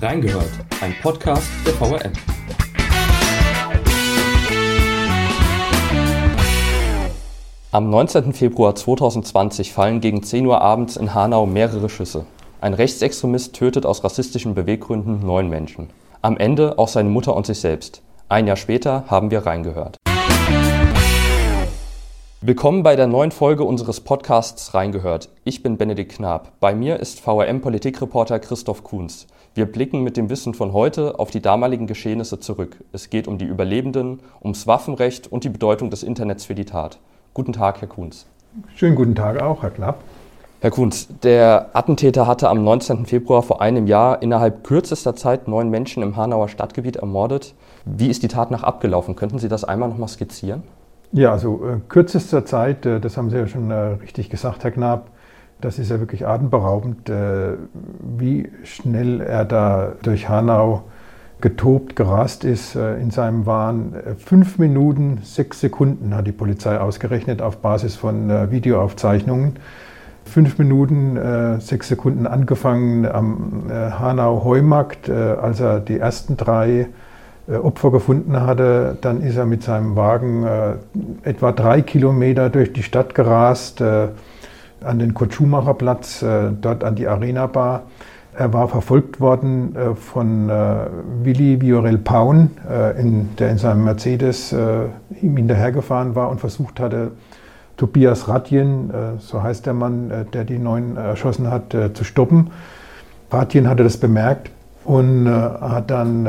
Reingehört, ein Podcast der VRM. Am 19. Februar 2020 fallen gegen 10 Uhr abends in Hanau mehrere Schüsse. Ein Rechtsextremist tötet aus rassistischen Beweggründen neun Menschen. Am Ende auch seine Mutter und sich selbst. Ein Jahr später haben wir reingehört. Willkommen bei der neuen Folge unseres Podcasts Reingehört. Ich bin Benedikt Knab. Bei mir ist VRM-Politikreporter Christoph Kuhns. Wir blicken mit dem Wissen von heute auf die damaligen Geschehnisse zurück. Es geht um die Überlebenden, ums Waffenrecht und die Bedeutung des Internets für die Tat. Guten Tag, Herr Kuhns. Schönen guten Tag auch, Herr Knapp. Herr Kuhns, der Attentäter hatte am 19. Februar vor einem Jahr innerhalb kürzester Zeit neun Menschen im Hanauer Stadtgebiet ermordet. Wie ist die Tat nach abgelaufen? Könnten Sie das einmal noch mal skizzieren? Ja, also äh, kürzester Zeit, äh, das haben Sie ja schon äh, richtig gesagt, Herr Knab, das ist ja wirklich atemberaubend, äh, wie schnell er da durch Hanau getobt, gerast ist äh, in seinem Wahn. Äh, fünf Minuten, sechs Sekunden hat die Polizei ausgerechnet auf Basis von Videoaufzeichnungen. Fünf Minuten, sechs Sekunden angefangen am Hanau-Heumarkt, als er die ersten drei Opfer gefunden hatte, dann ist er mit seinem Wagen äh, etwa drei Kilometer durch die Stadt gerast, äh, an den Kurt-Schumacher-Platz, äh, dort an die Arena-Bar. Er war verfolgt worden äh, von äh, Willi Viorel Paun, in, der in seinem Mercedes ihm hinterhergefahren war und versucht hatte, Tobias Radjen, so heißt der Mann, der die Neuen erschossen hat, zu stoppen. Radjen hatte das bemerkt und hat dann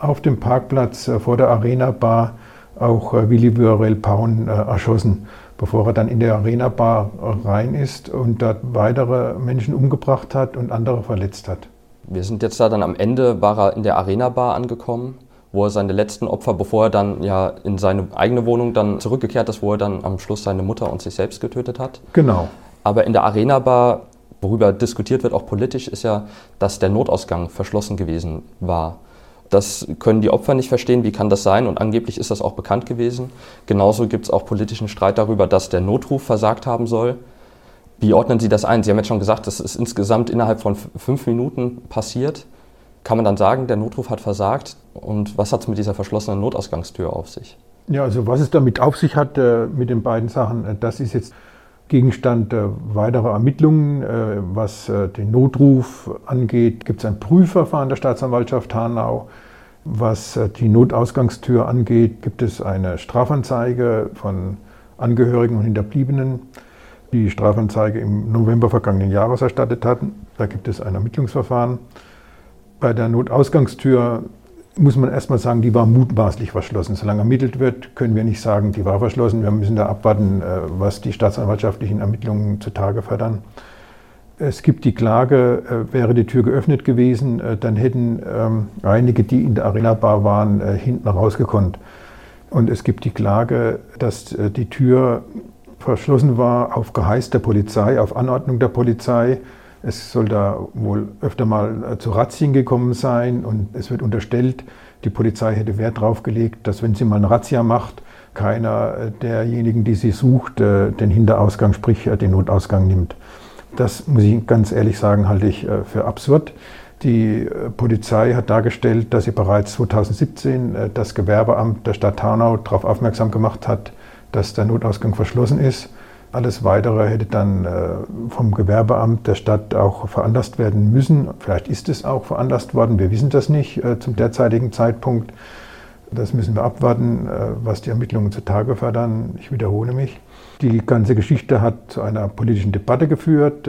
auf dem Parkplatz äh, vor der Arena Bar auch äh, Willi Viorel Paun äh, erschossen, bevor er dann in der Arena Bar rein ist und dort weitere Menschen umgebracht hat und andere verletzt hat. Wir sind jetzt da dann am Ende, war er in der Arena Bar angekommen, wo er seine letzten Opfer, bevor er dann ja in seine eigene Wohnung dann zurückgekehrt ist, wo er dann am Schluss seine Mutter und sich selbst getötet hat. Genau. Aber in der Arena Bar, worüber diskutiert wird, auch politisch, ist ja, dass der Notausgang verschlossen gewesen war. Das können die Opfer nicht verstehen, wie kann das sein? Und angeblich ist das auch bekannt gewesen. Genauso gibt es auch politischen Streit darüber, dass der Notruf versagt haben soll. Wie ordnen Sie das ein? Sie haben jetzt schon gesagt, das ist insgesamt innerhalb von fünf Minuten passiert. Kann man dann sagen, der Notruf hat versagt? Und was hat es mit dieser verschlossenen Notausgangstür auf sich? Ja, also was es damit auf sich hat äh, mit den beiden Sachen, äh, das ist jetzt Gegenstand äh, weiterer Ermittlungen. Äh, was äh, den Notruf angeht, gibt es ein Prüfverfahren der Staatsanwaltschaft Hanau. Was die Notausgangstür angeht, gibt es eine Strafanzeige von Angehörigen und Hinterbliebenen, die Strafanzeige im November vergangenen Jahres erstattet hatten. Da gibt es ein Ermittlungsverfahren. Bei der Notausgangstür muss man erstmal sagen, die war mutmaßlich verschlossen. Solange ermittelt wird, können wir nicht sagen, die war verschlossen. Wir müssen da abwarten, äh, was die staatsanwaltschaftlichen Ermittlungen zutage fördern. Es gibt die Klage, äh, wäre die Tür geöffnet gewesen, äh, dann hätten ähm, einige, die in der Arena Bar waren, hinten rausgekonnt. Und es gibt die Klage, dass die Tür verschlossen war auf Geheiß der Polizei, auf Anordnung der Polizei es soll da wohl öfter mal äh, zu Razzien gekommen sein und es wird unterstellt, die Polizei hätte Wert darauf gelegt, dass wenn sie mal eine Razzia macht, keiner äh, derjenigen, die sie sucht, äh, den Hinterausgang, sprich den Notausgang nimmt. Das muss ich ganz ehrlich sagen, halte ich für absurd. Die Polizei hat dargestellt, dass sie bereits 2017 das Gewerbeamt der Stadt Hanau darauf aufmerksam gemacht hat, dass der Notausgang verschlossen ist. Alles Weitere hätte dann äh, vom Gewerbeamt der Stadt auch veranlasst werden müssen. Vielleicht ist es auch veranlasst worden, wir wissen das nicht äh, zum derzeitigen Zeitpunkt. Das müssen wir abwarten, äh, was die Ermittlungen zutage fördern. Ich wiederhole mich. Die ganze Geschichte hat zu einer politischen Debatte geführt.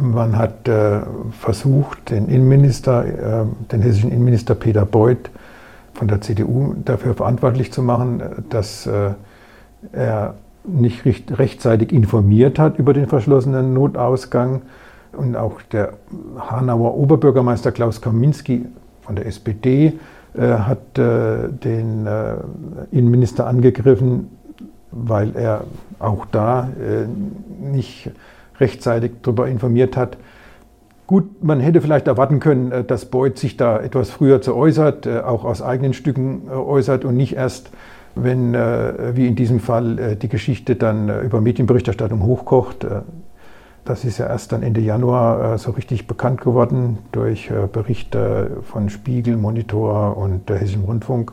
Man hat versucht, den Innenminister, den hessischen Innenminister Peter Beuth von der CDU dafür verantwortlich zu machen, dass er nicht rechtzeitig informiert hat über den verschlossenen Notausgang. Und auch der Hanauer Oberbürgermeister Klaus Kaminski von der SPD äh, hat äh, den äh, Innenminister angegriffen, weil er auch da äh, nicht rechtzeitig darüber informiert hat. Gut, man hätte vielleicht erwarten können, äh, dass Beuth sich da etwas früher zu äußert, äh, auch aus eigenen Stücken äußert und nicht erst wenn, äh, wie in diesem Fall, äh, die Geschichte dann äh, über Medienberichterstattung hochkocht. Das ist ja erst dann Ende Januar so richtig bekannt geworden durch Berichte von Spiegel, Monitor und der Hessischen Rundfunk.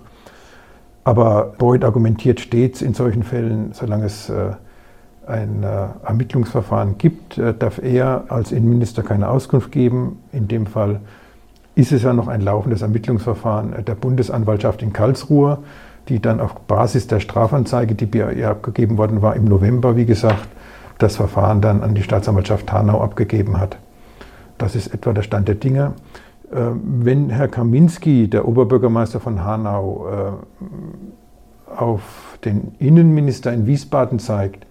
Aber Beuth argumentiert stets in solchen Fällen, solange es ein Ermittlungsverfahren gibt, darf er als Innenminister keine Auskunft geben. In dem Fall ist es ja noch ein laufendes Ermittlungsverfahren der Bundesanwaltschaft in Karlsruhe, die dann auf Basis der Strafanzeige, die ihr abgegeben worden war, im November, wie gesagt, das Verfahren dann an die Staatsanwaltschaft Hanau abgegeben hat. Das ist etwa der Stand der Dinge. Ähm, wenn Herr Kaminski, der Oberbürgermeister von Hanau, äh, auf den Innenminister in Wiesbaden zeigt,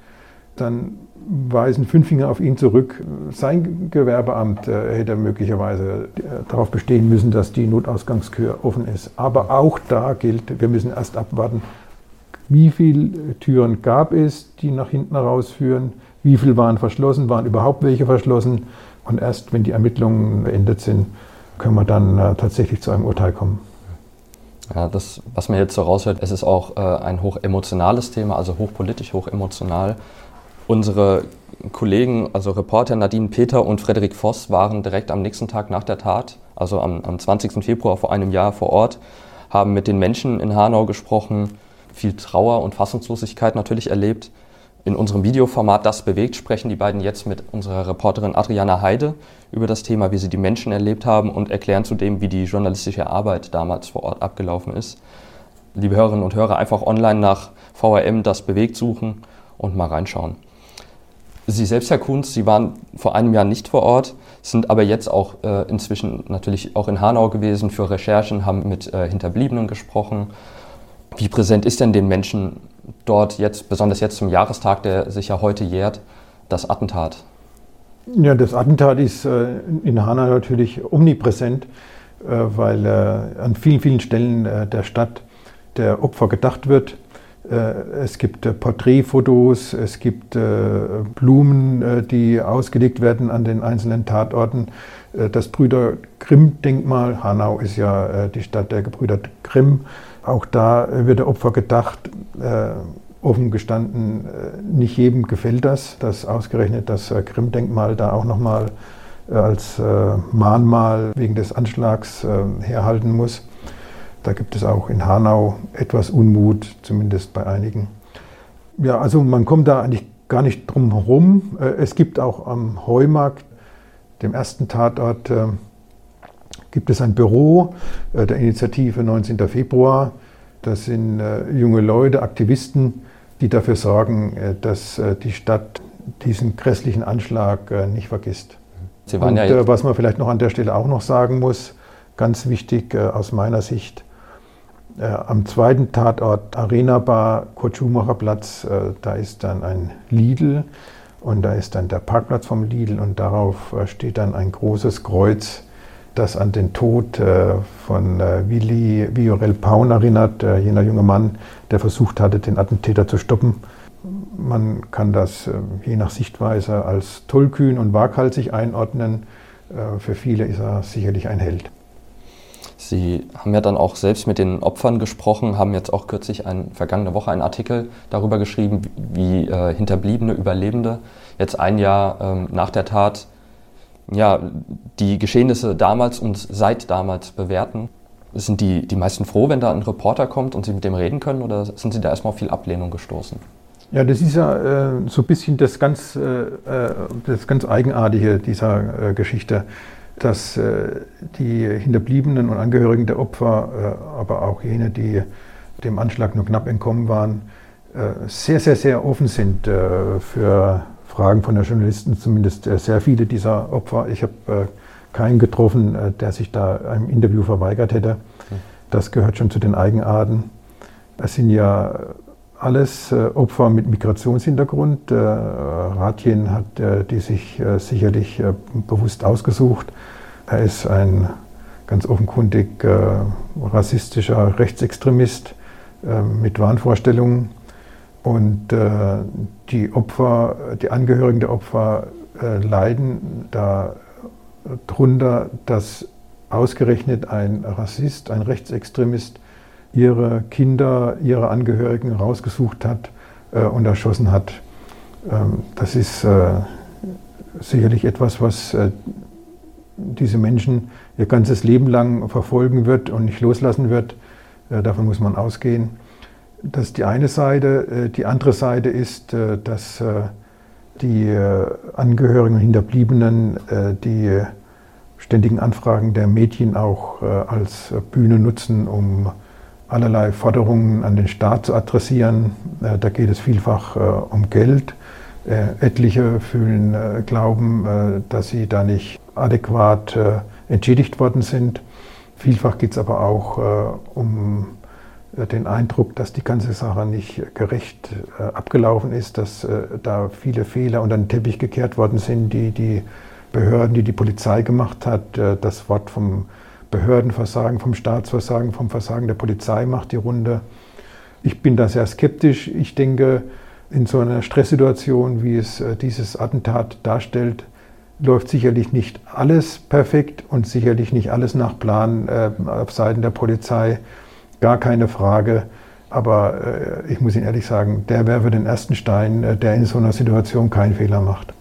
dann weisen fünf Finger auf ihn zurück. Sein Gewerbeamt äh, hätte möglicherweise äh, darauf bestehen müssen, dass die Notausgangskür offen ist. Aber auch da gilt, wir müssen erst abwarten, wie viele Türen gab es, die nach hinten rausführen, wie viele waren verschlossen, waren überhaupt welche verschlossen. Und erst wenn die Ermittlungen beendet sind, können wir dann äh, tatsächlich zu einem Urteil kommen. Ja, das, was man jetzt so raushört, es ist auch ein hochemotionales Thema, also hochpolitisch, hochemotional. Unsere Kollegen, also Reporter Nadine Peter und Frederik Voss, waren direkt am nächsten Tag nach der Tat, also am, am 20. Februar vor einem Jahr vor Ort, haben mit den Menschen in Hanau gesprochen, viel Trauer und Fassungslosigkeit natürlich erlebt. In unserem Videoformat Das bewegt sprechen die beiden jetzt mit unserer Reporterin Adriana Heide über das Thema, wie sie die Menschen erlebt haben und erklären zudem, wie die journalistische Arbeit damals vor Ort abgelaufen ist. Liebe Hörerinnen und Hörer, einfach online nach VRM Das bewegt suchen und mal reinschauen. Sie selbst, Herr Kunz, Sie waren vor einem Jahr nicht vor Ort, sind aber jetzt auch äh, inzwischen natürlich auch in Hanau gewesen für Recherchen, haben mit äh, Hinterbliebenen gesprochen. Wie präsent ist denn den Menschen dort jetzt, besonders jetzt zum Jahrestag, der sich ja heute jährt, das Attentat? Ja, das Attentat ist äh, in Hanau natürlich omnipräsent, äh, weil äh, an vielen, vielen Stellen äh, der Stadt der Opfer gedacht wird es gibt äh, Porträtfotos, es gibt äh, Blumen, die ausgelegt werden an den einzelnen Tatorten. Das Brüder Grimm-Denkmal, Hanau ist ja die Stadt der Gebrüder Grimm, auch da wird der Opfer gedacht. Offen gestanden, nicht jedem gefällt das, dass ausgerechnet das Grimm-Denkmal da auch nochmal als Mahnmal wegen des Anschlags herhalten muss. Da gibt es auch in Hanau etwas Unmut, zumindest bei einigen. Ja, also man kommt da eigentlich gar nicht drum herum. Äh, es gibt auch am Heumarkt, dem ersten Tatort, äh, gibt es ein Büro äh, der Initiative 19. Februar. Das sind junge Leute, Aktivisten, die dafür sorgen, dass die Stadt diesen grässlichen Anschlag nicht vergisst. Und, ja was man vielleicht noch an der Stelle auch noch sagen muss, ganz wichtig aus meiner Sicht, äh, am zweiten Tatort Arena Bar, Kurt Schumacher Platz, äh, da ist dann ein Lidl und da ist dann der Parkplatz vom Lidl und darauf äh, steht dann ein großes Kreuz, das an den Tod äh, von äh, Willi Viorel Paun erinnert, äh, jener junge Mann, der versucht hatte, den Attentäter zu stoppen. Man kann das je nach Sichtweise als tollkühn und waghalsig einordnen. Für viele ist er sicherlich ein Held. Sie haben ja dann auch selbst mit den Opfern gesprochen, haben jetzt auch kürzlich ein, vergangene Woche einen Artikel darüber geschrieben, wie äh, Hinterbliebene, Überlebende jetzt ein Jahr ähm, nach der Tat ja, die Geschehnisse damals und seit damals bewerten. Sind die, die meisten froh, wenn da ein Reporter kommt und Sie mit dem reden können oder sind Sie da erstmal auf viel Ablehnung gestoßen? Ja, das ist ja äh, so ein bisschen das ganz, äh, äh das ganz Eigenartige dieser äh, Geschichte dass äh, die Hinterbliebenen und Angehörigen der Opfer, äh, aber auch jene, die dem Anschlag nur knapp entkommen waren, äh, sehr, sehr, sehr offen sind für Fragen von der Journalisten, zumindest sehr viele dieser Opfer. Ich habe keinen getroffen, der sich da einem Interview verweigert hätte. Das gehört schon zu den Eigenarten. Es sind ja alles Opfer mit Migrationshintergrund. Ratjen hat die sich sicherlich bewusst ausgesucht. Er ist ein ganz offenkundig äh, rassistischer Rechtsextremist äh, mit Wahnvorstellungen. Und äh, die Opfer, die Angehörigen der Opfer äh, leiden darunter, dass ausgerechnet ein Rassist, ein Rechtsextremist ihre Kinder, ihre Angehörigen rausgesucht hat äh, und erschossen hat. Ähm, das ist äh, sicherlich etwas, was diese Menschen ihr ganzes Leben lang verfolgen wird und nicht loslassen wird. Davon muss man ausgehen. Das ist die eine Seite. Die andere Seite ist, dass die Angehörigen und Hinterbliebenen die ständigen Anfragen der Medien auch als Bühne nutzen, um allerlei Forderungen an den Staat zu adressieren. Äh, da geht es vielfach äh, um Geld. Äh, etliche fühlen, glauben, dass sie da nicht adäquat entschädigt worden sind. Vielfach geht es aber auch um den Eindruck, dass die ganze Sache nicht gerecht abgelaufen ist, dass da viele Fehler unter den Teppich gekehrt worden sind, die die Behörden, die die Polizei gemacht hat. Das Wort vom Behördenversagen, vom Staatsversagen, vom Versagen der Polizei macht die Runde. Ich bin da sehr skeptisch. Ich denke, in so einer Stresssituation, wie es äh, dieses Attentat darstellt, läuft sicherlich nicht alles perfekt und sicherlich nicht alles nach Plan äh, auf Seiten der Polizei. Gar keine Frage. Aber äh, ich muss Ihnen ehrlich sagen, der werfe den ersten Stein, der in so einer Situation keinen Fehler macht.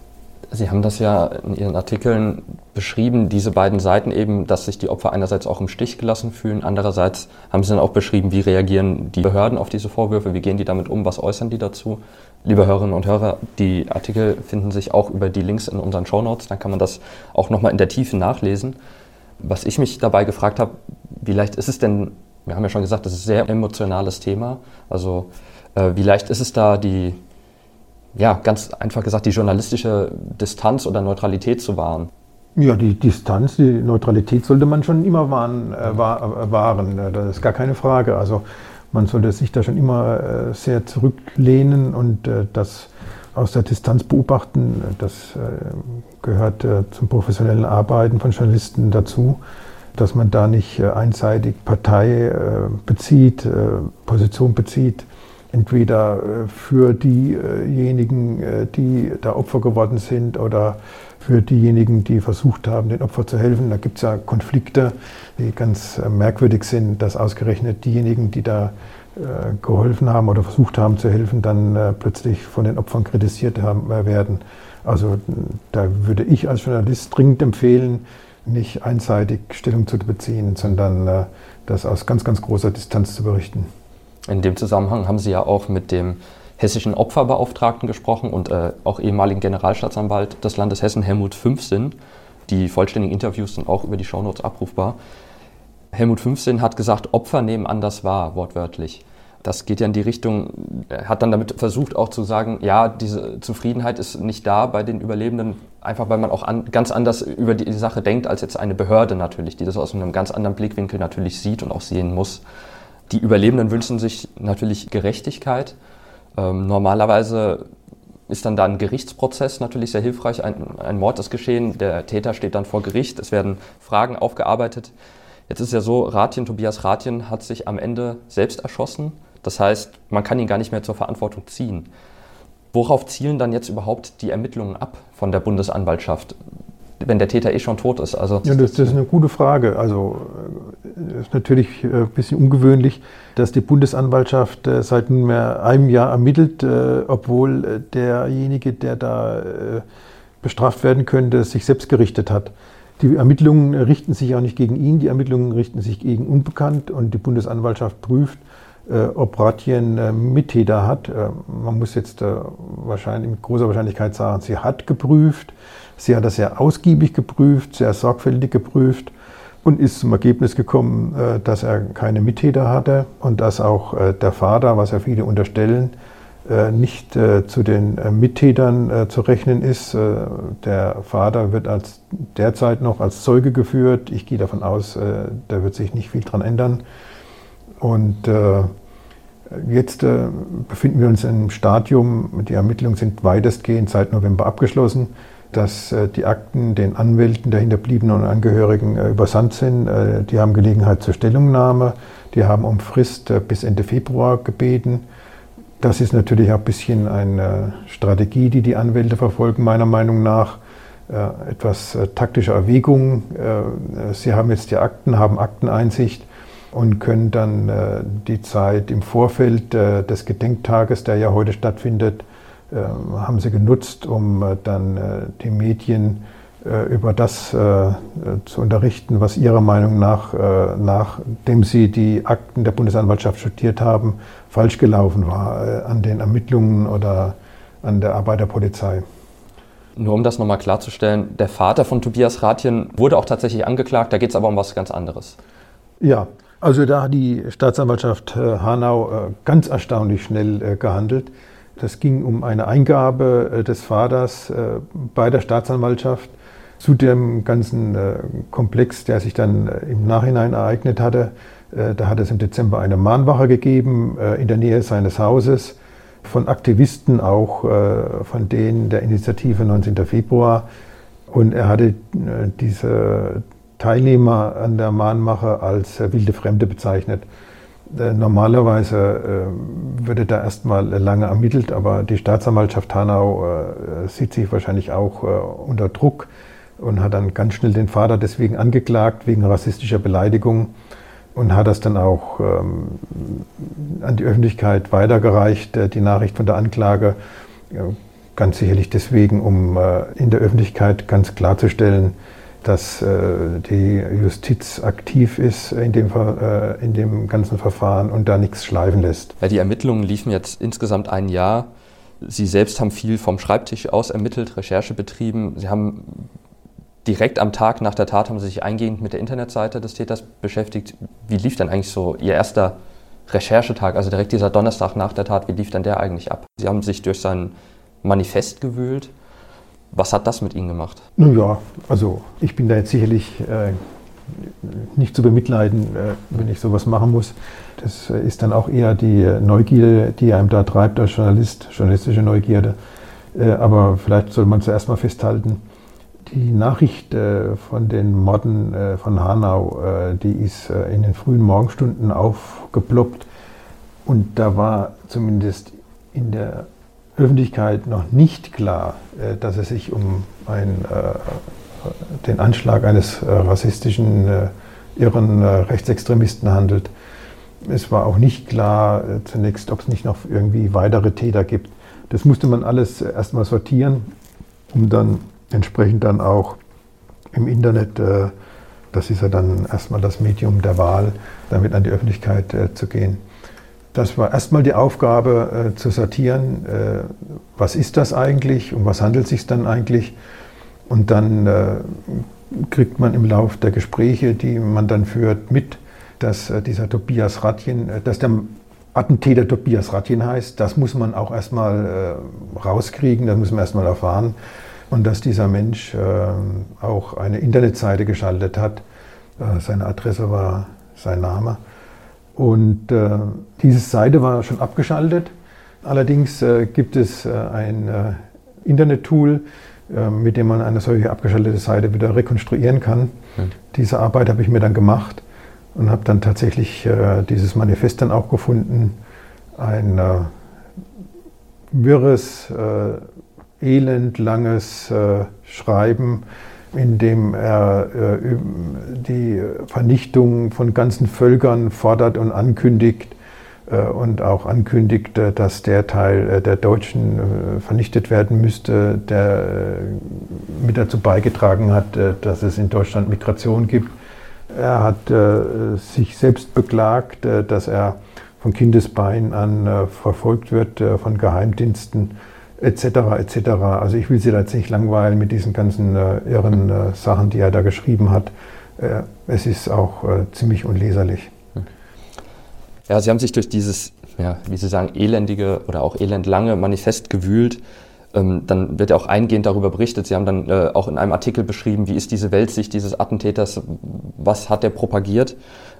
Sie haben das ja in Ihren Artikeln beschrieben, diese beiden Seiten eben, dass sich die Opfer einerseits auch im Stich gelassen fühlen, andererseits haben Sie dann auch beschrieben, wie reagieren die Behörden auf diese Vorwürfe, wie gehen die damit um, was äußern die dazu. Liebe Hörerinnen und Hörer, die Artikel finden sich auch über die Links in unseren Shownotes, dann kann man das auch nochmal in der Tiefe nachlesen. Was ich mich dabei gefragt habe, wie leicht ist es denn, wir haben ja schon gesagt, das ist ein sehr emotionales Thema, also äh, wie leicht ist es da, die ja, ganz einfach gesagt, die journalistische Distanz oder Neutralität zu wahren? Ja, die Distanz, die Neutralität sollte man schon immer wahren. Äh, wahren. Äh, das ist gar keine Frage. Also man sollte sich da schon immer äh, sehr zurücklehnen und äh, das aus der Distanz beobachten. Das äh, gehört äh, zum professionellen Arbeiten von Journalisten dazu, dass man da nicht einseitig Partei bezieht, Position bezieht entweder äh, für diejenigen, äh, die da Opfer geworden sind oder für diejenigen, die versucht haben, den Opfern zu helfen. Da gibt es ja Konflikte, die ganz äh, merkwürdig sind, dass ausgerechnet diejenigen, die da geholfen haben oder versucht haben zu helfen, dann plötzlich von den Opfern kritisiert werden. Also da würde ich als Journalist dringend empfehlen, nicht einseitig Stellung zu beziehen, sondern das aus ganz, ganz großer Distanz zu berichten. In dem Zusammenhang haben Sie ja auch mit dem hessischen Opferbeauftragten gesprochen und äh, auch ehemaligen Generalstaatsanwalt des Landes Hessen, Helmut Fünfsinn. Die vollständigen Interviews sind auch über die Shownotes abrufbar. Helmut Fünfsinn hat gesagt, Opfer nehmen anders wahr, wortwörtlich. Das geht ja in die Richtung, er hat dann damit versucht auch zu sagen, ja, diese Zufriedenheit ist nicht da bei den Überlebenden, einfach weil man auch an, ganz anders über die Sache denkt als jetzt eine Behörde natürlich, die das aus einem ganz anderen Blickwinkel natürlich sieht und auch sehen muss. Die Überlebenden wünschen sich natürlich Gerechtigkeit. Ähm, normalerweise ist dann da ein Gerichtsprozess natürlich sehr hilfreich. Ein, ein, Mord ist geschehen, der Täter steht dann vor Gericht, es werden Fragen aufgearbeitet. Jetzt ist ja so, Ratien, Tobias Ratien hat sich am Ende selbst erschossen. Das heißt, man kann ihn gar nicht mehr zur Verantwortung ziehen. Worauf zielen dann jetzt überhaupt die Ermittlungen ab von der Bundesanwaltschaft? Wenn der Täter eh schon tot ist? Also ja, das, das ist eine gute Frage. Also es ist natürlich äh, ein bisschen ungewöhnlich, dass die Bundesanwaltschaft äh, seit nunmehr einem Jahr ermittelt, äh, obwohl derjenige, der da bestraft werden könnte, sich selbst gerichtet hat. Die Ermittlungen richten sich auch nicht gegen ihn, die Ermittlungen richten sich gegen Unbekannt und die Bundesanwaltschaft prüft, ob Ratjen Mittäter hat. Man muss jetzt wahrscheinlich mit großer Wahrscheinlichkeit sagen, sie hat geprüft. Sie hat das sehr ausgiebig geprüft, sehr sorgfältig geprüft und ist zum Ergebnis gekommen, äh, dass er keine Mittäter hatte und dass auch äh, der Vater, was ja viele unterstellen, äh, nicht zu den Mittätern zu rechnen ist. Der Vater wird als derzeit noch als Zeuge geführt. Ich gehe davon aus, da wird sich nicht viel dran ändern. Und jetzt befinden wir uns im Stadium, die Ermittlungen sind weitestgehend seit November abgeschlossen dass äh, die Akten den Anwälten der Hinterbliebenen und Angehörigen äh, übersandt sind. Äh, die haben Gelegenheit zur Stellungnahme. Die haben um Frist bis Ende Februar gebeten. Das ist natürlich auch ein bisschen eine Strategie, die die Anwälte verfolgen, meiner Meinung nach. Etwas taktische Erwägungen. Sie haben jetzt die Akten, haben Akteneinsicht und können dann die Zeit im Vorfeld des Gedenktages, der ja heute stattfindet, haben sie genutzt, um dann die Medien über das zu unterrichten, was ihrer Meinung nach, nachdem sie die Akten der Bundesanwaltschaft studiert haben, falsch gelaufen war an den Ermittlungen oder an der Arbeit der Polizei. Nur um das nochmal klarzustellen, der Vater von Tobias Rathjen wurde auch tatsächlich angeklagt, da geht es aber um was ganz anderes. Ja, also da hat die Staatsanwaltschaft äh, Hanau äh, ganz erstaunlich schnell äh, gehandelt. Das ging um eine Eingabe des Vaters bei der Staatsanwaltschaft zu dem ganzen Komplex, der sich dann im Nachhinein ereignet hatte. Da hat es im Dezember eine Mahnwache gegeben in der Nähe seines Hauses von Aktivisten, auch von denen der Initiative 19. Februar. Und er hatte diese Teilnehmer an der Mahnmache als äh, wilde Fremde bezeichnet. Normalerweise würde da erstmal lange ermittelt, aber die Staatsanwaltschaft Hanau sieht sich wahrscheinlich auch unter Druck und hat dann ganz schnell den Vater deswegen angeklagt, wegen rassistischer Beleidigung und hat das dann auch ähm, an die Öffentlichkeit weitergereicht, äh, die Nachricht von der Anklage. Ganz sicherlich deswegen, um äh, in der Öffentlichkeit ganz klarzustellen, dass äh, die Justiz aktiv ist in dem, äh, in dem ganzen Verfahren und da nichts schleifen lässt. Ja, die Ermittlungen liefen jetzt insgesamt ein Jahr. Sie selbst haben viel vom Schreibtisch aus ermittelt, Recherche betrieben. Sie haben direkt am Tag nach der Tat haben Sie sich eingehend mit der Internetseite des Täters beschäftigt. Wie lief denn eigentlich so Ihr erster Recherchetag, also direkt dieser Donnerstag nach der Tat, wie lief denn der eigentlich ab? Sie haben sich durch sein Manifest gewühlt. Was hat das mit Ihnen gemacht? Nun ja, also ich bin da jetzt sicherlich äh, nicht zu bemitleiden, äh, wenn ich sowas machen muss. Das ist dann auch eher die Neugierde, die einem da treibt als Journalist, journalistische Neugierde. Äh, aber vielleicht soll man zuerst mal festhalten, die Nachricht äh, von den Morden äh, von Hanau, äh, die ist in den frühen Morgenstunden aufgeploppt. Und da war zumindest in der Öffentlichkeit noch nicht klar, dass es sich um ein, den Anschlag eines rassistischen, irren Rechtsextremisten handelt. Es war auch nicht klar zunächst, ob es nicht noch irgendwie weitere Täter gibt. Das musste man alles erstmal sortieren, um dann entsprechend dann auch im Internet, äh, das ist ja dann erstmal das Medium der Wahl, damit an die Öffentlichkeit äh, zu gehen. Das war erstmal die Aufgabe äh, zu sortieren, was ist das eigentlich, um was handelt es sich dann eigentlich. Und dann kriegt man im Lauf der Gespräche, die man dann führt, mit, dass dieser Tobias Ratjen, dass der Attentäter Tobias Ratjen heißt. Das muss man auch erstmal rauskriegen, das muss man erstmal erfahren und dass dieser Mensch äh, auch eine Internetseite geschaltet hat. Äh, seine Adresse war sein Name. Und äh, diese Seite war schon abgeschaltet. Allerdings äh, gibt es äh, ein äh, Internet-Tool, mit dem man eine solche abgeschaltete Seite wieder rekonstruieren kann. Mhm. Diese Arbeit habe ich mir dann gemacht und habe dann tatsächlich dieses Manifest dann auch gefunden. Ein wirres elendlanges äh, Schreiben, in dem er äh, die Vernichtung von ganzen Völkern fordert und ankündigt äh, und auch ankündigt, dass der Teil äh, der Deutschen äh, vernichtet werden müsste, der äh, mit dazu beigetragen hat, dass es in Deutschland Migration gibt. Er hat sich selbst beklagt, dass er von Kindesbein an verfolgt wird von Geheimdiensten etc. etc. Also ich will Sie da jetzt nicht langweilen mit diesen ganzen äh, irren äh, Sachen, die er da geschrieben hat. Äh, es ist auch äh, ziemlich unleserlich. Ja, Sie haben sich durch dieses, ja, wie Sie sagen, elendige oder auch elendlange Manifest gewühlt. Ähm, dann wird ja auch eingehend darüber berichtet. Sie haben dann äh, auch in einem Artikel beschrieben, wie ist diese Weltsicht dieses Attentäters, was hat er propagiert.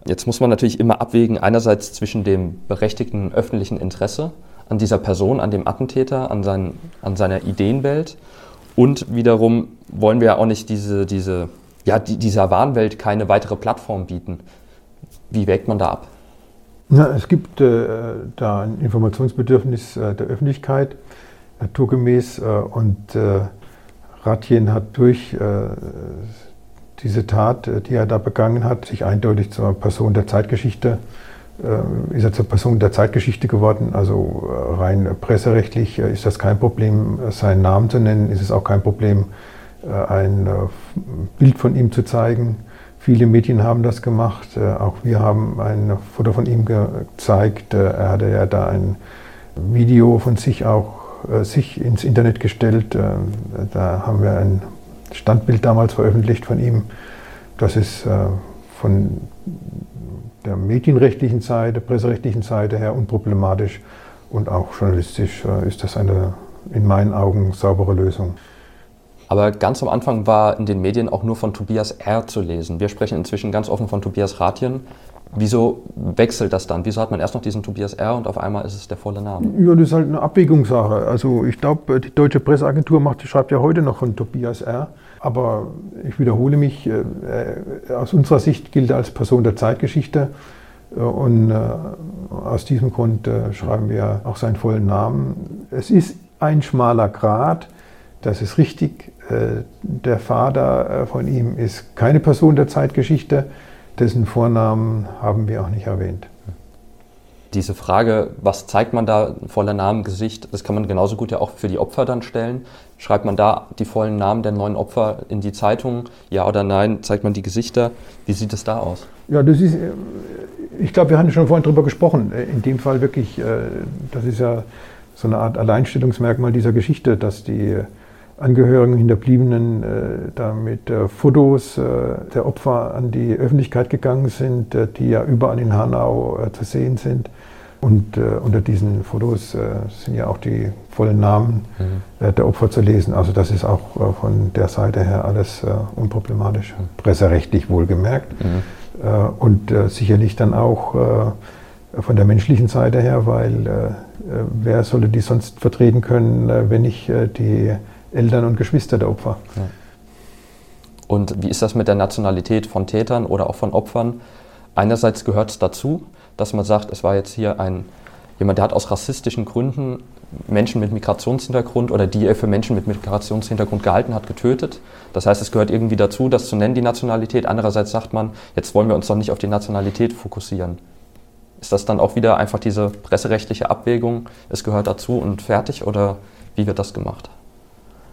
Jetzt muss man natürlich immer abwägen, einerseits zwischen dem berechtigten öffentlichen Interesse an dieser Person, an dem Attentäter, an, sein, an seiner Ideenwelt. Und wiederum wollen wir ja auch nicht diese, diese, ja, die, dieser Wahnwelt keine weitere Plattform bieten. Wie wägt man da ab? Ja, es gibt äh, da ein Informationsbedürfnis äh, der Öffentlichkeit, naturgemäß. Äh, und äh, Ratjen hat durch äh, diese Tat, äh, die er da begangen hat, sich eindeutig zur Person der Zeitgeschichte äh, ist er zur Person der Zeitgeschichte geworden. Also äh, rein presserechtlich ist das kein Problem, seinen Namen zu nennen. Ist es auch kein Problem, ein Bild von ihm zu zeigen. Viele Medien haben das gemacht. Auch wir haben ein Foto von ihm gezeigt. Er hatte ja da ein Video von sich auch sich ins Internet gestellt. Da haben wir ein Standbild damals veröffentlicht von ihm. Das ist von der medienrechtlichen Seite, presserechtlichen Seite her unproblematisch und auch journalistisch äh, ist das eine in meinen Augen saubere Lösung. Aber ganz am Anfang war in den Medien auch nur von Tobias R. zu lesen. Wir sprechen inzwischen ganz offen von Tobias Ratjen. Wieso wechselt das dann? Wieso hat man erst noch diesen Tobias R. und auf einmal ist es der volle Name? Ja, das ist halt eine Abwägungssache. Also ich glaube, die Deutsche Presseagentur macht, schreibt ja heute noch von Tobias R. Aber ich wiederhole mich, äh, äh, aus unserer Sicht gilt er als Person der Zeitgeschichte. Äh, und aus diesem Grund schreiben wir auch seinen vollen Namen. Es ist ein schmaler Grat, das ist richtig. Der Vater von ihm ist keine Person der Zeitgeschichte, dessen Vornamen haben wir auch nicht erwähnt diese Frage, was zeigt man da, voller Namen, Gesicht, das kann man genauso gut ja auch für die Opfer dann stellen. Schreibt man da die vollen Namen der neuen Opfer in die Zeitung, ja oder nein? Zeigt man die Gesichter? Wie sieht es da aus? Ja, das ist, äh, ich glaube, wir hatten schon vorhin darüber gesprochen. Äh, in dem Fall wirklich, äh, das ist ja so eine Art Alleinstellungsmerkmal dieser Geschichte, dass die Angehörigen, Hinterbliebenen da mit Fotos der Opfer an die Öffentlichkeit gegangen sind, die ja überall in Hanau zu sehen sind. Und äh, unter diesen Fotos äh, sind ja auch die vollen Namen mhm. äh, der Opfer zu lesen. Also das ist auch äh, von der Seite her alles äh, unproblematisch, mhm. presserechtlich wohlgemerkt. Mhm. Äh, und sicherlich dann auch von der menschlichen Seite her, weil wer solle die sonst vertreten können, wenn nicht die Eltern und Geschwister der Opfer. Ja. Und wie ist das mit der Nationalität von Tätern oder auch von Opfern? Einerseits gehört es dazu, dass man sagt, es war jetzt hier ein, jemand, der hat aus rassistischen Gründen Menschen mit Migrationshintergrund oder die er für Menschen mit Migrationshintergrund gehalten hat, getötet. Das heißt, es gehört irgendwie dazu, das zu nennen, die Nationalität. Andererseits sagt man, jetzt wollen wir uns doch nicht auf die Nationalität fokussieren. Ist das dann auch wieder einfach diese presserechtliche Abwägung, es gehört dazu und fertig oder wie wird das gemacht?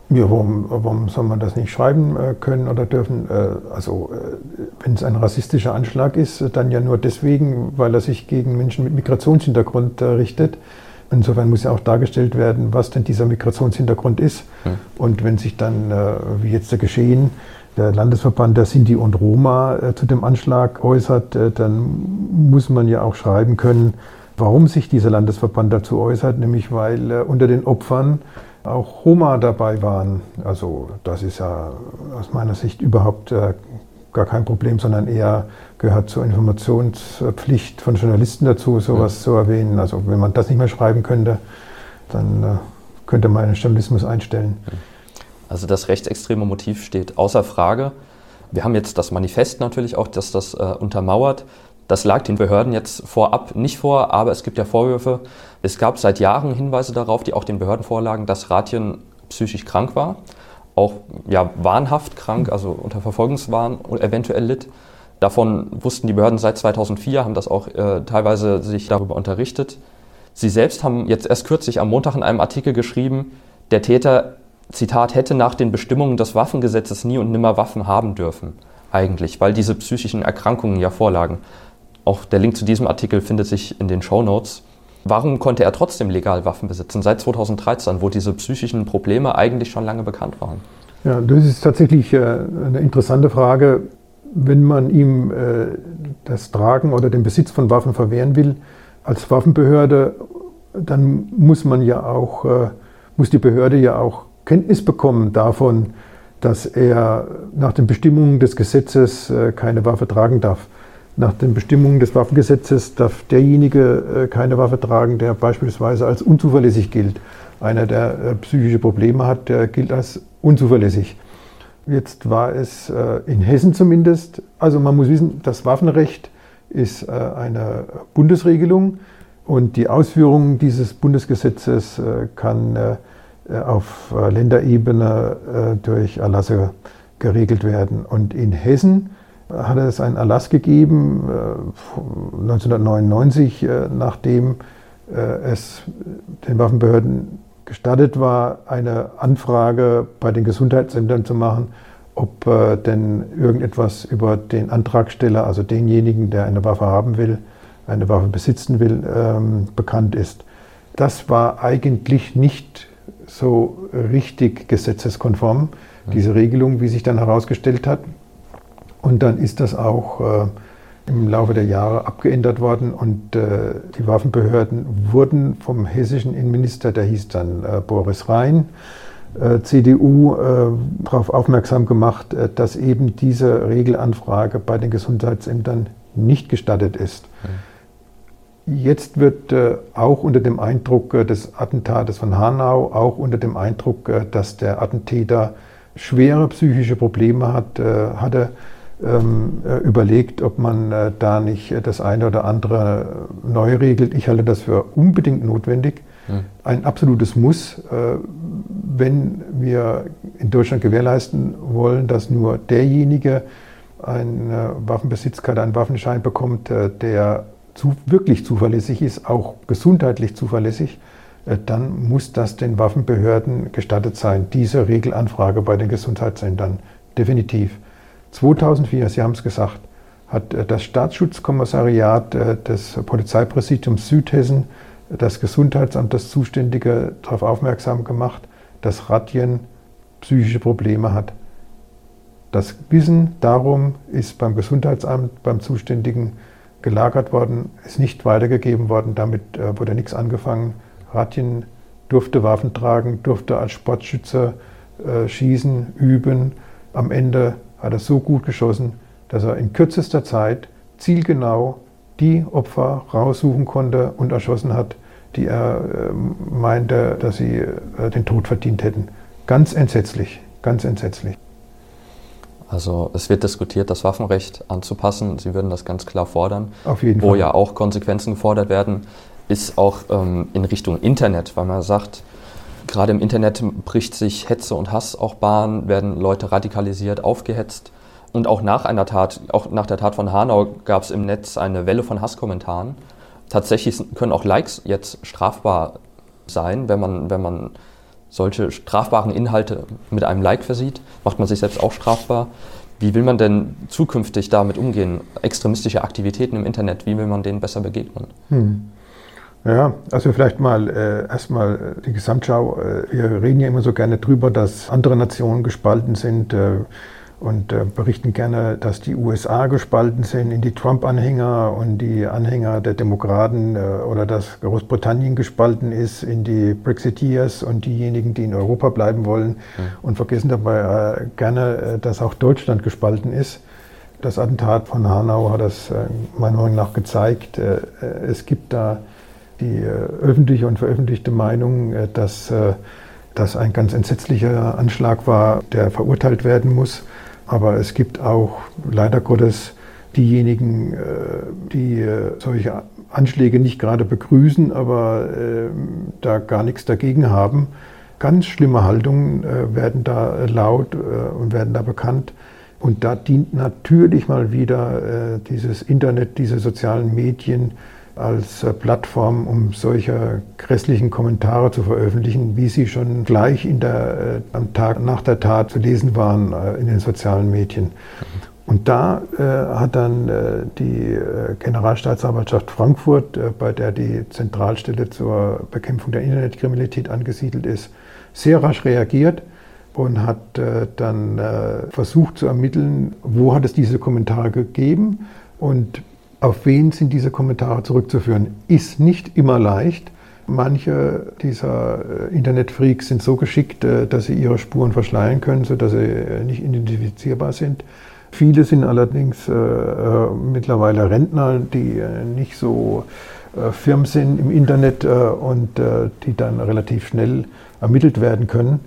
Ja, warum, warum soll man das nicht schreiben äh, können oder dürfen? Äh, also, äh, wenn es ein rassistischer Anschlag ist, dann ja nur deswegen, weil er sich gegen Menschen mit Migrationshintergrund richtet. Insofern muss ja auch dargestellt werden, was denn dieser Migrationshintergrund ist. Hm. Und wenn sich dann, wie jetzt Geschehen, der Landesverband der Sinti und Roma zu dem Anschlag äußert, dann muss man ja auch schreiben können, warum sich dieser Landesverband dazu äußert, nämlich weil unter den Opfern auch Roma dabei waren. Also das ist ja aus meiner Sicht überhaupt äh, gar kein Problem, sondern eher gehört zur Informationspflicht von Journalisten dazu, sowas ja. zu erwähnen. Also wenn man das nicht mehr schreiben könnte, dann äh, könnte man den Journalismus einstellen. Also das rechtsextreme Motiv steht außer Frage. Wir haben jetzt das Manifest natürlich auch, das das äh, untermauert. Das lag den Behörden jetzt vorab nicht vor, aber es gibt ja Vorwürfe. Es gab seit Jahren Hinweise darauf, die auch den Behörden vorlagen, dass Ratjen psychisch krank war, auch ja, wahnhaft krank, also unter Verfolgungswahn eventuell litt. Davon wussten die Behörden seit 2004, haben das auch äh, teilweise sich darüber unterrichtet. Sie selbst haben jetzt erst kürzlich am Montag in einem Artikel geschrieben, der Täter, Zitat, hätte nach den Bestimmungen des Waffengesetzes nie und nimmer Waffen haben dürfen, eigentlich, weil diese psychischen Erkrankungen ja vorlagen. Auch der Link zu diesem Artikel findet sich in den Show Notes. Warum konnte er trotzdem legal Waffen besitzen seit 2013, wo diese psychischen Probleme eigentlich schon lange bekannt waren? Ja, das ist tatsächlich äh, eine interessante Frage. Wenn man ihm äh, das Tragen oder den Besitz von Waffen verwehren will, als Waffenbehörde, dann muss man ja auch, äh, muss die Behörde ja auch Kenntnis bekommen davon, dass er nach den Bestimmungen des Gesetzes keine Waffe tragen darf. Nach den Bestimmungen des Waffengesetzes darf derjenige äh, keine Waffe tragen, der beispielsweise als unzuverlässig gilt. Einer, der äh, psychische Probleme hat, der gilt als unzuverlässig. Jetzt war es äh, in Hessen zumindest, also man muss wissen, das Waffenrecht ist eine Bundesregelung und die Ausführung dieses Bundesgesetzes kann auf Länderebene durch Erlasse geregelt werden. Und in Hessen hat es einen Erlass gegeben, 1999, äh, äh, nachdem äh, es den Waffenbehörden gestattet war, eine Anfrage bei den Gesundheitsämtern zu machen, ob denn irgendetwas über den Antragsteller, also denjenigen, der eine Waffe haben will, eine Waffe besitzen will, ähm, bekannt ist. Das war eigentlich nicht so richtig gesetzeskonform, diese Regelung, wie sich dann herausgestellt hat. Und dann ist das auch äh, im Laufe der Jahre abgeändert worden und äh, die Waffenbehörden wurden vom hessischen Innenminister, der hieß dann äh, Boris Rhein, äh, CDU, äh, darauf aufmerksam gemacht, äh, dass eben diese Regelanfrage bei den Gesundheitsämtern nicht gestattet ist. Jetzt wird auch unter dem Eindruck des Attentates von Hanau, auch unter dem Eindruck, dass der Attentäter schwere psychische Probleme hat, hatte, überlegt, ob man äh, da nicht das eine oder andere neu regelt. Ich halte das für unbedingt notwendig. Hm. Ein absolutes Muss, äh, wenn wir in Deutschland gewährleisten wollen, dass nur derjenige eine Waffenbesitzkarte, einen Waffenschein bekommt, der zu, wirklich zuverlässig ist, auch gesundheitlich zuverlässig, dann muss das den Waffenbehörden gestattet sein, diese Regelanfrage bei den Gesundheitsämtern definitiv. 2004, Sie haben es gesagt, hat äh, das Staatsschutzkommissariat äh, des Polizeipräsidiums Südhessen das Gesundheitsamt, das Zuständige, darauf aufmerksam gemacht, dass Radjen psychische Probleme hat. Das Wissen darum ist beim Gesundheitsamt, beim Zuständigen gelagert worden, ist nicht weitergegeben worden, damit äh, wurde nichts angefangen. Radjen durfte Waffen tragen, durfte als Sportschütze äh, schießen, üben. Am Ende hat er so gut geschossen, dass er in kürzester Zeit zielgenau die Opfer raussuchen konnte und erschossen hat, die er äh, meinte, dass sie äh, den Tod verdient hätten. Ganz entsetzlich, ganz entsetzlich. Also es wird diskutiert, das Waffenrecht anzupassen. Sie würden das ganz klar fordern. Auf jeden Wo Fall. ja auch Konsequenzen gefordert werden, ist auch ähm, in Richtung Internet, weil man sagt, Gerade im Internet bricht sich Hetze und Hass auch Bahn, werden Leute radikalisiert, aufgehetzt. Und auch nach einer Tat, auch nach der Tat von Hanau gab es im Netz eine Welle von Hasskommentaren. Tatsächlich können auch Likes jetzt strafbar sein, wenn man, wenn man solche strafbaren Inhalte mit einem Like versieht, macht man sich selbst auch strafbar. Wie will man denn zukünftig damit umgehen? Extremistische Aktivitäten im Internet, wie will man denen besser begegnen? Hm. Ja, also vielleicht mal äh, erstmal die Gesamtschau. Äh, wir reden ja immer so gerne drüber, dass andere Nationen gespalten sind äh, und äh, berichten gerne, dass die USA gespalten sind in die Trump-Anhänger und die Anhänger der Demokraten äh, oder dass Großbritannien gespalten ist in die Brexiteers und diejenigen, die in Europa bleiben wollen mhm. und vergessen dabei äh, gerne, dass auch Deutschland gespalten ist. Das Attentat von Hanau hat das meiner Meinung nach gezeigt. es gibt da die äh, öffentliche und veröffentlichte Meinung, äh, dass äh, das ein ganz entsetzlicher Anschlag war, der verurteilt werden muss. Aber es gibt auch leider Gottes diejenigen, die solche Anschläge nicht gerade begrüßen, aber da gar nichts dagegen haben. Ganz schlimme Haltungen werden da laut und werden da bekannt. Und da dient natürlich mal wieder dieses Internet, diese sozialen Medien, als äh, Plattform, um solche grässlichen Kommentare zu veröffentlichen, wie sie schon gleich der, äh, am Tag nach der Tat zu lesen waren äh, in den sozialen Medien. Und da äh, hat dann äh, die äh, Generalstaatsanwaltschaft Frankfurt, bei der die Zentralstelle zur Bekämpfung der Internetkriminalität angesiedelt ist, sehr rasch reagiert und hat dann versucht zu ermitteln, wo hat es diese Kommentare gegeben und auf wen sind diese Kommentare zurückzuführen? Ist nicht immer leicht. Manche dieser äh, Internetfreaks sind so geschickt, äh, dass sie ihre Spuren verschleiern können, sodass sie äh, nicht identifizierbar sind. Viele sind allerdings mittlerweile Rentner, die nicht so firm sind im Internet und die dann relativ schnell ermittelt werden können.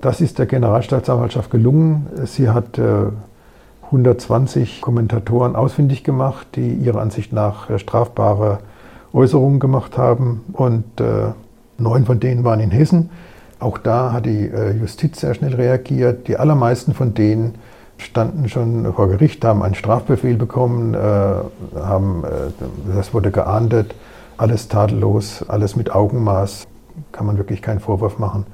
Das ist der Generalstaatsanwaltschaft gelungen. Sie hat 120 Kommentatoren ausfindig gemacht, die ihrer Ansicht nach äh, strafbare Äußerungen gemacht haben. Und äh, neun von denen waren in Hessen. Auch da hat die äh, Justiz sehr schnell reagiert. Die allermeisten von denen standen schon vor Gericht, haben einen Strafbefehl bekommen, haben, das wurde geahndet, alles tadellos, alles mit Augenmaß, kann man wirklich keinen Vorwurf machen.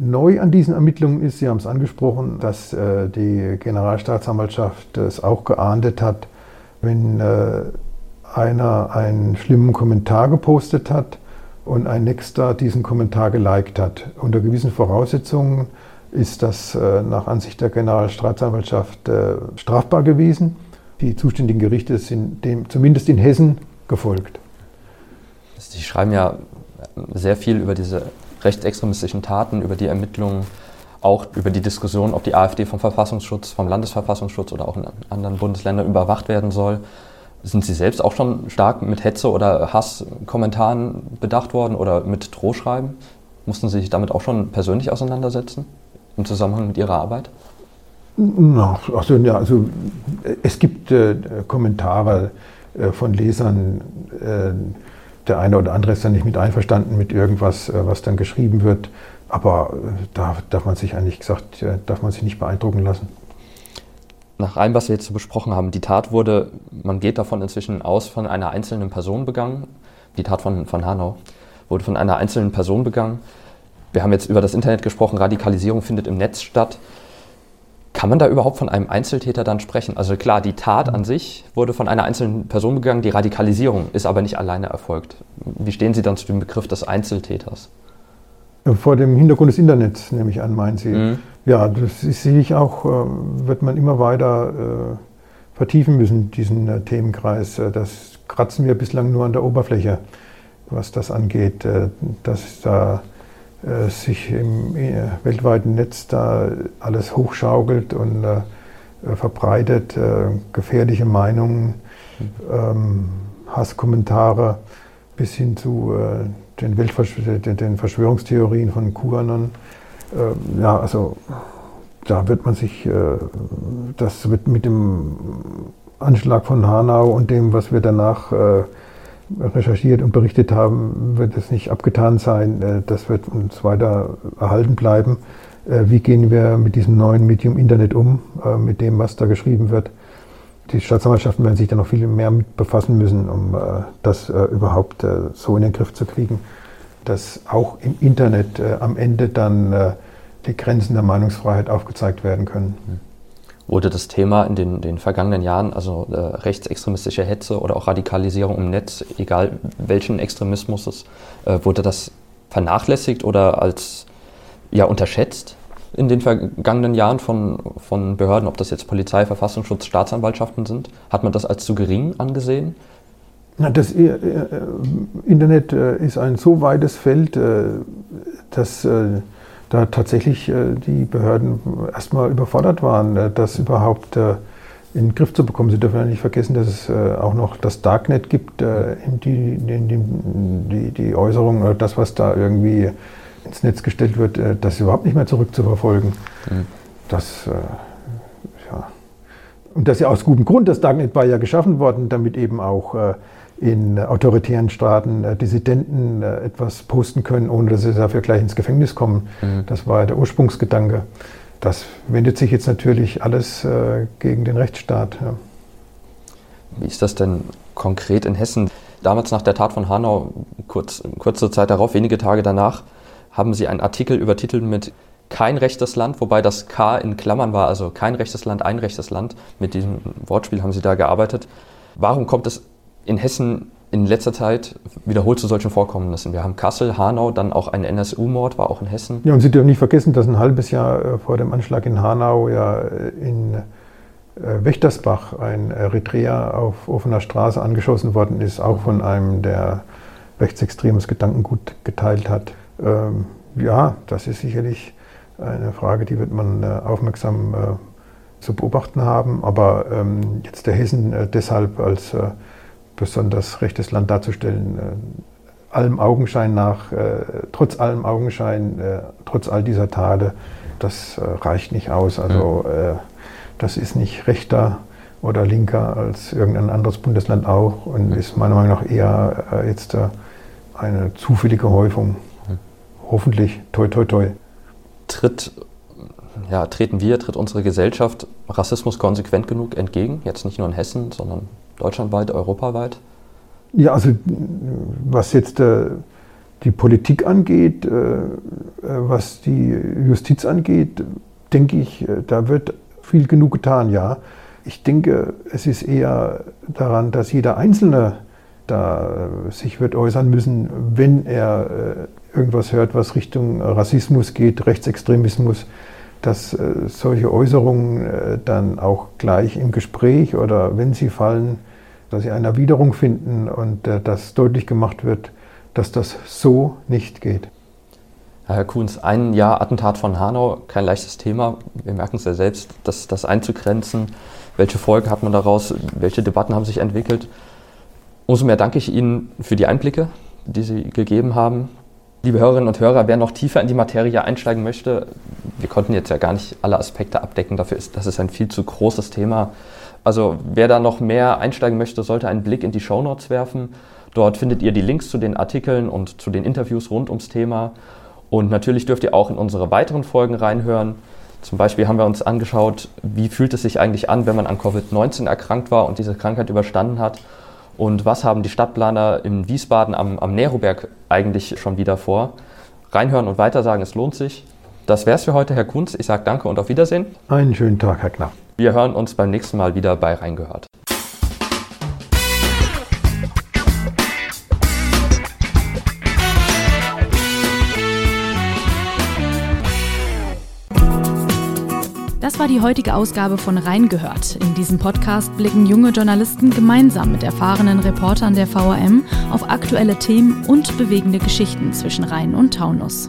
Neu an diesen Ermittlungen ist, Sie haben es angesprochen, dass äh, die Generalstaatsanwaltschaft es auch geahndet hat, wenn äh, einer einen schlimmen Kommentar gepostet hat und ein Nächster diesen Kommentar geliked hat. Unter gewissen Voraussetzungen ist das äh, nach Ansicht der Generalstaatsanwaltschaft äh, strafbar gewesen. Die zuständigen Gerichte sind dem zumindest in Hessen gefolgt. Sie schreiben ja sehr viel über diese rechtsextremistischen Taten, über die Ermittlungen, auch über die Diskussion, ob die AfD vom Verfassungsschutz, vom Landesverfassungsschutz oder auch in anderen Bundesländern überwacht werden soll. Sind Sie selbst auch schon stark mit Hetze oder Hasskommentaren bedacht worden oder mit Drohschreiben? Mussten Sie sich damit auch schon persönlich auseinandersetzen im Zusammenhang mit Ihrer Arbeit? Also, ja, also es gibt äh, Kommentare äh, von Lesern, äh, der eine oder andere ist dann nicht mit einverstanden mit irgendwas, äh, was dann geschrieben wird. Aber äh, da darf man sich eigentlich gesagt, äh, darf man sich nicht beeindrucken lassen. Nach allem, was wir jetzt so besprochen haben, die Tat wurde, man geht davon inzwischen aus, von einer einzelnen Person begangen. Die Tat von, von Hanau wurde von einer einzelnen Person begangen. Wir haben jetzt über das Internet gesprochen, Radikalisierung findet im Netz statt. Kann man da überhaupt von einem Einzeltäter dann sprechen? Also klar, die Tat an sich wurde von einer einzelnen Person begangen, die Radikalisierung ist aber nicht alleine erfolgt. Wie stehen Sie dann zu dem Begriff des Einzeltäters? Vor dem Hintergrund des Internets, nehme ich an, meinen Sie. Mhm. Ja, das sehe ich auch, äh, wird man immer weiter äh, vertiefen müssen, diesen äh, Themenkreis. Das kratzen wir bislang nur an der Oberfläche, was das angeht, dass da äh, sich im äh, weltweiten Netz da alles hochschaukelt und äh, verbreitet, äh, gefährliche Meinungen, ähm, Hasskommentare bis hin zu äh, den, den, Verschwörungstheorien von QAnon. Ähm, ja, also da wird man sich, äh, das wird mit dem Anschlag von Hanau und dem, was wir danach recherchiert und berichtet haben, wird es nicht abgetan sein. Äh, das wird uns weiter erhalten bleiben. Äh, wie gehen wir mit diesem neuen Medium Internet um, äh, mit dem, was da geschrieben wird? Die Staatsanwaltschaften werden sich da noch viel mehr mit befassen müssen, um das überhaupt so in den Griff zu kriegen, dass auch im Internet am Ende dann die Grenzen der Meinungsfreiheit aufgezeigt werden können. Wurde das Thema in den, den vergangenen Jahren, also äh, rechtsextremistische Hetze oder auch Radikalisierung im Netz, egal welchen Extremismus es, äh, wurde das vernachlässigt oder als ja, unterschätzt in den vergangenen Jahren von, von Behörden, ob das jetzt Polizei, Verfassungsschutz, Staatsanwaltschaften sind? Hat man das als zu gering angesehen? Na, das äh, äh Internet äh, ist ein so weites Feld, dass da tatsächlich äh, die Behörden erstmal überfordert waren, äh, das überhaupt äh, in den Griff zu bekommen. Sie dürfen ja nicht vergessen, dass es auch noch das Darknet gibt, die, die, die, die Äußerung, das, was da irgendwie ins Netz gestellt wird, das ist überhaupt nicht mehr zurückzuverfolgen. Mhm. Das, ja. Und das ja aus gutem Grund, das Darknet war ja geschaffen worden, damit eben auch in autoritären Staaten äh, Dissidenten äh, etwas posten können, ohne dass sie dafür gleich ins Gefängnis kommen. Mhm. Das war der Ursprungsgedanke. Das wendet sich jetzt natürlich alles äh, gegen den Rechtsstaat. Ja. Wie ist das denn konkret in Hessen? Damals nach der Tat von Hanau, kurz, kurze Zeit darauf, wenige Tage danach, haben Sie einen Artikel übertitelt mit kein rechtes Land, wobei das K in Klammern war, also kein rechtes Land, ein rechtes Land. Mit diesem Wortspiel haben Sie da gearbeitet. Warum kommt es in Hessen in letzter Zeit wiederholt zu solchen Vorkommnissen. Wir haben Kassel, Hanau, dann auch ein NSU-Mord, war auch in Hessen. Ja, und Sie dürfen nicht vergessen, dass ein halbes Jahr äh, vor dem Anschlag in Hanau ja äh, in äh, Wächtersbach ein Eritreer auf offener Straße angeschossen worden ist, auch von einem, der rechtsextremes Gedankengut geteilt hat. Ähm, ja, das ist sicherlich eine Frage, die wird man aufmerksam zu beobachten haben. Aber ähm, jetzt der Hessen deshalb als besonders rechtes Land darzustellen. Äh, allem Augenschein nach, äh, trotz allem Augenschein, äh, trotz all dieser Tage, das reicht nicht aus. Also das ist nicht rechter oder linker als irgendein anderes Bundesland auch und ist meiner Meinung nach eher jetzt eine zufällige Häufung. Hoffentlich, toi, toi, toi. Tritt, ja, treten wir, tritt unsere Gesellschaft Rassismus konsequent genug entgegen? Jetzt nicht nur in Hessen, sondern deutschlandweit, europaweit? Ja, also was jetzt äh, die Politik angeht, äh, äh was die Justiz angeht, denke ich, äh, da wird viel genug getan, ja. Ich denke, es ist eher daran, dass jeder Einzelne da äh, sich wird äußern müssen, wenn er äh, irgendwas hört, was Richtung Rassismus geht, Rechtsextremismus, dass äh, solche Äußerungen dann auch gleich im Gespräch oder wenn sie fallen, dass sie eine Erwiderung finden und dass deutlich gemacht wird, dass das so nicht geht. Herr Kuhns, ein Jahr Attentat von Hanau, kein leichtes Thema. Wir merken es ja selbst, dass das einzugrenzen. Welche Folgen hat man daraus? Welche Debatten haben sich entwickelt? Umso mehr danke ich Ihnen für die Einblicke, die Sie gegeben haben. Liebe Hörerinnen und Hörer, wer noch tiefer in die Materie einsteigen möchte, wir konnten jetzt ja gar nicht alle Aspekte abdecken, dafür ist das ist ein viel zu großes Thema. Also wer da noch mehr einsteigen möchte, sollte einen Blick in die Shownotes werfen. Dort findet ihr die Links zu den Artikeln und zu den Interviews rund ums Thema. Und natürlich dürft ihr auch in unsere weiteren Folgen reinhören. Zum Beispiel haben wir uns angeschaut, wie fühlt es sich eigentlich an, wenn man an Covid-19 erkrankt war und diese Krankheit überstanden hat und was haben die Stadtplaner in Wiesbaden am, am Neroberg eigentlich schon wieder vor? Reinhören und weitersagen, es lohnt sich. Das wär's für heute, Herr Kunz. Ich sage danke und auf Wiedersehen. Einen schönen Tag, Herr Knapp. Wir hören uns beim nächsten Mal wieder bei Reingehört. Das war die heutige Ausgabe von Reingehört. In diesem Podcast blicken junge Journalisten gemeinsam mit erfahrenen Reportern der VRM auf aktuelle Themen und bewegende Geschichten zwischen Rhein und Taunus.